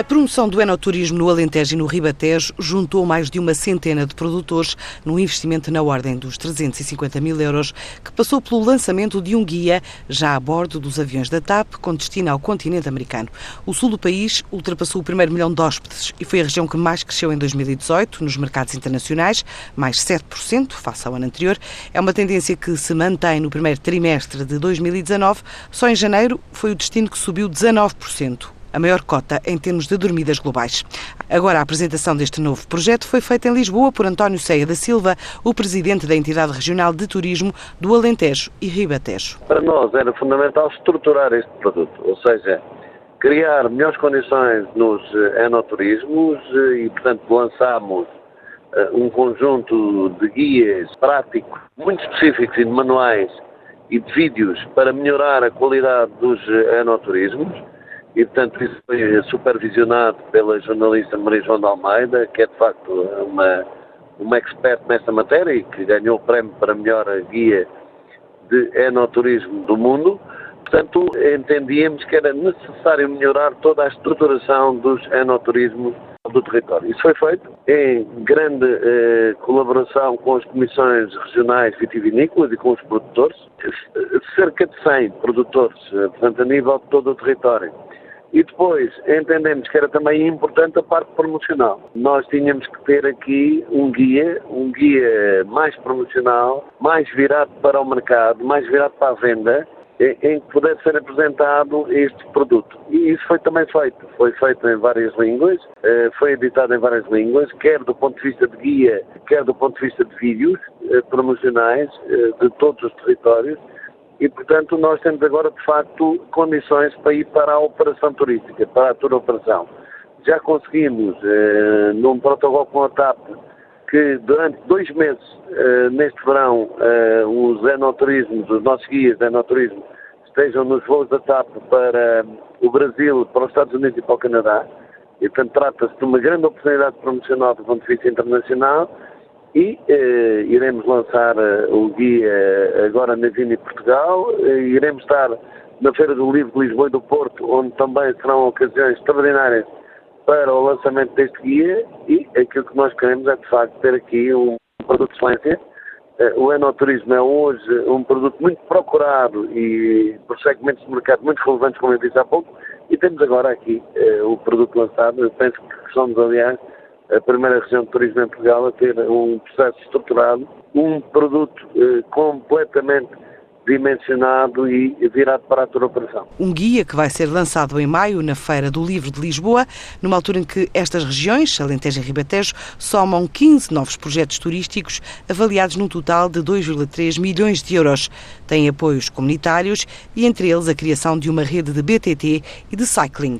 A promoção do enoturismo no Alentejo e no Ribatejo juntou mais de uma centena de produtores num investimento na ordem dos 350 mil euros, que passou pelo lançamento de um guia já a bordo dos aviões da TAP com destino ao continente americano. O sul do país ultrapassou o primeiro milhão de hóspedes e foi a região que mais cresceu em 2018 nos mercados internacionais, mais 7% face ao ano anterior. É uma tendência que se mantém no primeiro trimestre de 2019. Só em janeiro foi o destino que subiu 19% a maior cota em termos de dormidas globais. Agora, a apresentação deste novo projeto foi feita em Lisboa por António Ceia da Silva, o presidente da entidade regional de turismo do Alentejo e Ribatejo. Para nós era fundamental estruturar este produto, ou seja, criar melhores condições nos eh, enoturismos eh, e, portanto, lançámos eh, um conjunto de guias práticos, muito específicos e de manuais e de vídeos para melhorar a qualidade dos enoturismos e, portanto, isso foi supervisionado pela jornalista Maria João de Almeida, que é de facto uma, uma expert nesta matéria e que ganhou o prémio para melhor guia de enoturismo do mundo. Portanto, entendíamos que era necessário melhorar toda a estruturação dos enoturismos do território. Isso foi feito em grande eh, colaboração com as comissões regionais vitivinícolas e com os produtores, cerca de 100 produtores, eh, portanto, a nível de todo o território. E depois entendemos que era também importante a parte promocional. Nós tínhamos que ter aqui um guia, um guia mais promocional, mais virado para o mercado, mais virado para a venda, em que pudesse ser apresentado este produto. E isso foi também feito. Foi feito em várias línguas, eh, foi editado em várias línguas, quer do ponto de vista de guia, quer do ponto de vista de vídeos eh, promocionais eh, de todos os territórios e, portanto, nós temos agora, de facto, condições para ir para a operação turística, para a tour operação. Já conseguimos, eh, num protocolo com a TAP, que durante dois meses, eh, neste verão, eh, os enoturismos, os nossos guias de enoturismo, estejam nos voos da TAP para o Brasil, para os Estados Unidos e para o Canadá. E, portanto, trata-se de uma grande oportunidade promocional do ponto de vista internacional e eh, iremos lançar eh, o guia agora na Vini Portugal, eh, iremos estar na Feira do Livro de Lisboa e do Porto, onde também serão ocasiões extraordinárias para o lançamento deste guia e aquilo que nós queremos é de facto ter aqui um produto de excelência. Eh, o enoturismo é hoje um produto muito procurado e por segmentos de mercado muito relevantes, como eu disse há pouco, e temos agora aqui eh, o produto lançado. Eu penso que somos, aliás, a primeira região de turismo em Portugal a ter um processo estruturado, um produto eh, completamente dimensionado e virado para a tua operação. Um guia que vai ser lançado em maio na Feira do Livro de Lisboa, numa altura em que estas regiões, Alentejo e Ribatejo, somam 15 novos projetos turísticos avaliados num total de 2,3 milhões de euros. Têm apoios comunitários e entre eles a criação de uma rede de BTT e de cycling.